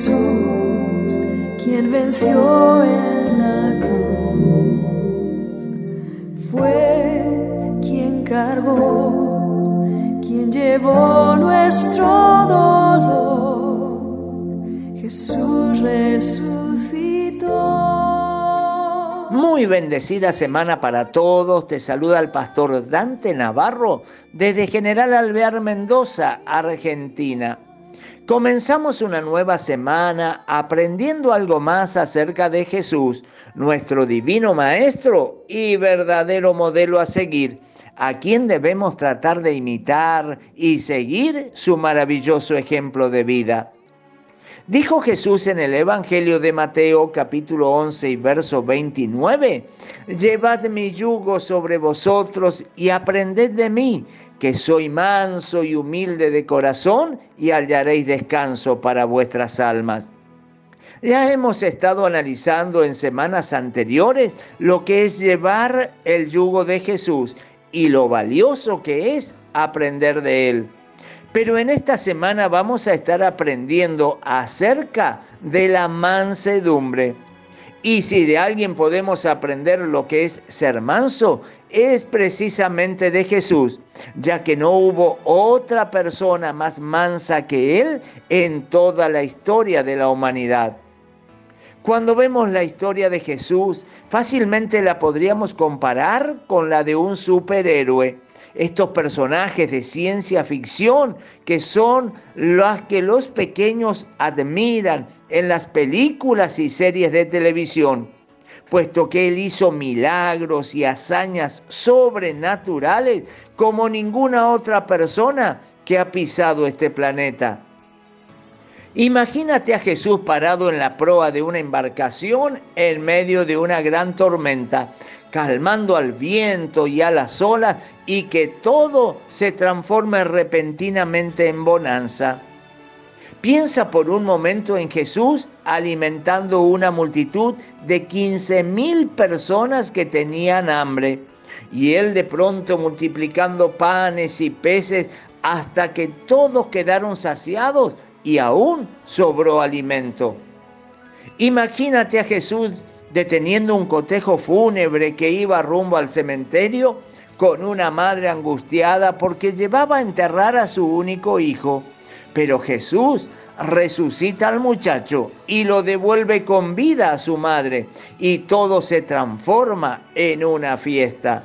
Jesús, quien venció en la cruz, fue quien cargó, quien llevó nuestro dolor. Jesús resucitó. Muy bendecida semana para todos. Te saluda el pastor Dante Navarro desde General Alvear Mendoza, Argentina. Comenzamos una nueva semana aprendiendo algo más acerca de Jesús, nuestro divino Maestro y verdadero modelo a seguir, a quien debemos tratar de imitar y seguir su maravilloso ejemplo de vida. Dijo Jesús en el Evangelio de Mateo capítulo 11 y verso 29, Llevad mi yugo sobre vosotros y aprended de mí que soy manso y humilde de corazón y hallaréis descanso para vuestras almas. Ya hemos estado analizando en semanas anteriores lo que es llevar el yugo de Jesús y lo valioso que es aprender de él. Pero en esta semana vamos a estar aprendiendo acerca de la mansedumbre. Y si de alguien podemos aprender lo que es ser manso, es precisamente de Jesús, ya que no hubo otra persona más mansa que Él en toda la historia de la humanidad. Cuando vemos la historia de Jesús, fácilmente la podríamos comparar con la de un superhéroe. Estos personajes de ciencia ficción que son los que los pequeños admiran en las películas y series de televisión, puesto que Él hizo milagros y hazañas sobrenaturales como ninguna otra persona que ha pisado este planeta. Imagínate a Jesús parado en la proa de una embarcación en medio de una gran tormenta, calmando al viento y a las olas y que todo se transforme repentinamente en bonanza. Piensa por un momento en Jesús alimentando una multitud de 15 mil personas que tenían hambre y él de pronto multiplicando panes y peces hasta que todos quedaron saciados y aún sobró alimento. Imagínate a Jesús deteniendo un cotejo fúnebre que iba rumbo al cementerio con una madre angustiada porque llevaba a enterrar a su único hijo. Pero Jesús resucita al muchacho y lo devuelve con vida a su madre y todo se transforma en una fiesta.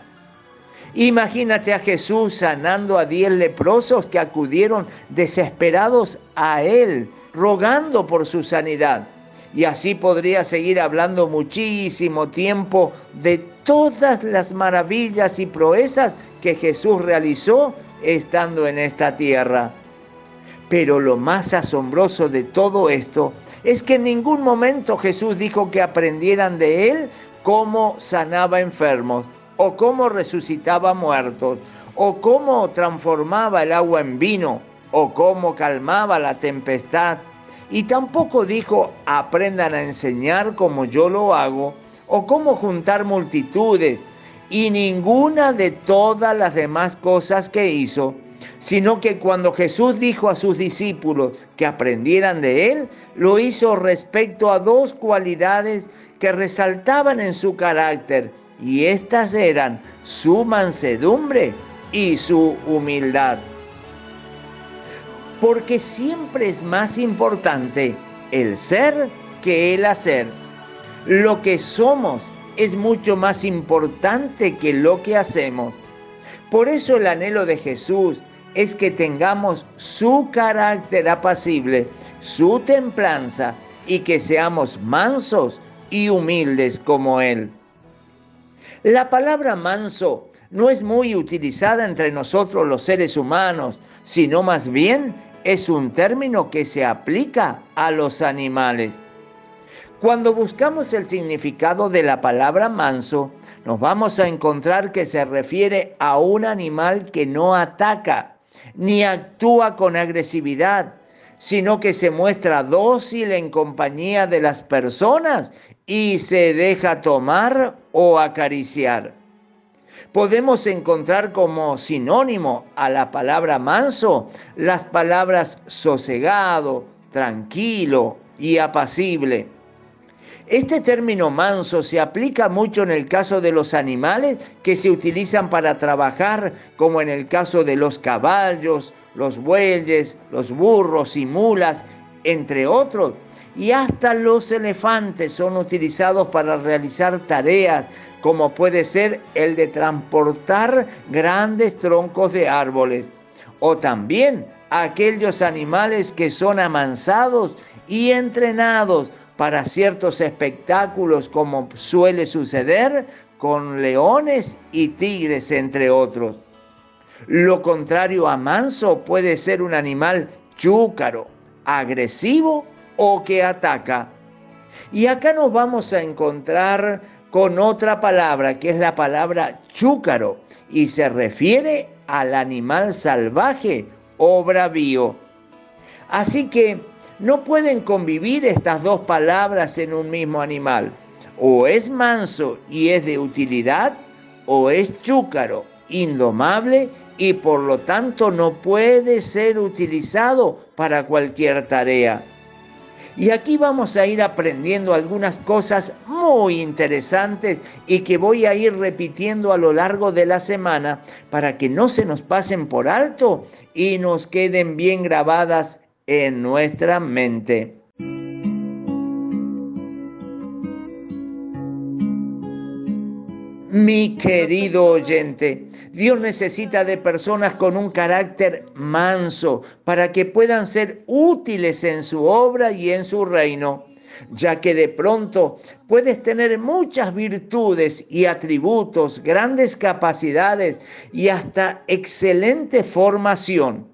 Imagínate a Jesús sanando a diez leprosos que acudieron desesperados a Él, rogando por su sanidad. Y así podría seguir hablando muchísimo tiempo de todas las maravillas y proezas que Jesús realizó estando en esta tierra. Pero lo más asombroso de todo esto es que en ningún momento Jesús dijo que aprendieran de Él cómo sanaba enfermos, o cómo resucitaba muertos, o cómo transformaba el agua en vino, o cómo calmaba la tempestad. Y tampoco dijo, aprendan a enseñar como yo lo hago, o cómo juntar multitudes, y ninguna de todas las demás cosas que hizo, sino que cuando Jesús dijo a sus discípulos que aprendieran de él, lo hizo respecto a dos cualidades que resaltaban en su carácter y estas eran su mansedumbre y su humildad. Porque siempre es más importante el ser que el hacer. Lo que somos es mucho más importante que lo que hacemos. Por eso el anhelo de Jesús es que tengamos su carácter apacible, su templanza y que seamos mansos y humildes como Él. La palabra manso no es muy utilizada entre nosotros los seres humanos, sino más bien es un término que se aplica a los animales. Cuando buscamos el significado de la palabra manso, nos vamos a encontrar que se refiere a un animal que no ataca ni actúa con agresividad, sino que se muestra dócil en compañía de las personas y se deja tomar o acariciar. Podemos encontrar como sinónimo a la palabra manso las palabras sosegado, tranquilo, y apacible. Este término manso se aplica mucho en el caso de los animales que se utilizan para trabajar, como en el caso de los caballos, los bueyes, los burros y mulas, entre otros. Y hasta los elefantes son utilizados para realizar tareas, como puede ser el de transportar grandes troncos de árboles. O también aquellos animales que son amansados y entrenados para ciertos espectáculos como suele suceder con leones y tigres, entre otros. Lo contrario a manso puede ser un animal chúcaro, agresivo o que ataca. Y acá nos vamos a encontrar con otra palabra, que es la palabra chúcaro, y se refiere al animal salvaje o bravío. Así que no pueden convivir estas dos palabras en un mismo animal. O es manso y es de utilidad, o es chúcaro, indomable y por lo tanto no puede ser utilizado para cualquier tarea. Y aquí vamos a ir aprendiendo algunas cosas muy interesantes y que voy a ir repitiendo a lo largo de la semana para que no se nos pasen por alto y nos queden bien grabadas en nuestra mente. Mi querido oyente, Dios necesita de personas con un carácter manso para que puedan ser útiles en su obra y en su reino, ya que de pronto puedes tener muchas virtudes y atributos, grandes capacidades y hasta excelente formación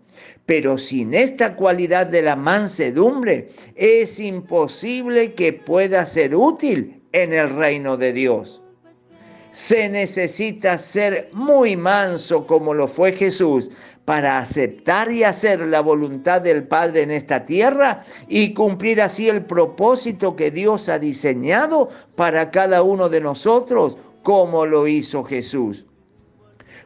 pero sin esta cualidad de la mansedumbre es imposible que pueda ser útil en el reino de Dios. Se necesita ser muy manso como lo fue Jesús para aceptar y hacer la voluntad del Padre en esta tierra y cumplir así el propósito que Dios ha diseñado para cada uno de nosotros como lo hizo Jesús.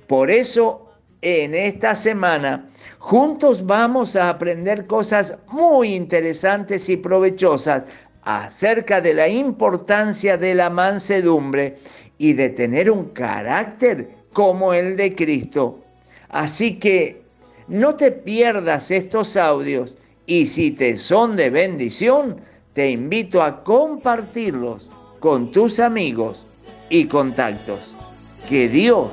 Por eso en esta semana juntos vamos a aprender cosas muy interesantes y provechosas acerca de la importancia de la mansedumbre y de tener un carácter como el de Cristo. Así que no te pierdas estos audios y si te son de bendición, te invito a compartirlos con tus amigos y contactos. Que Dios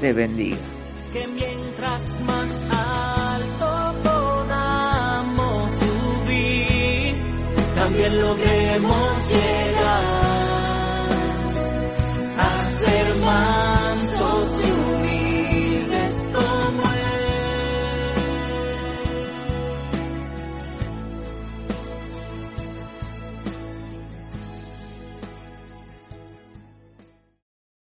te bendiga. state of mind.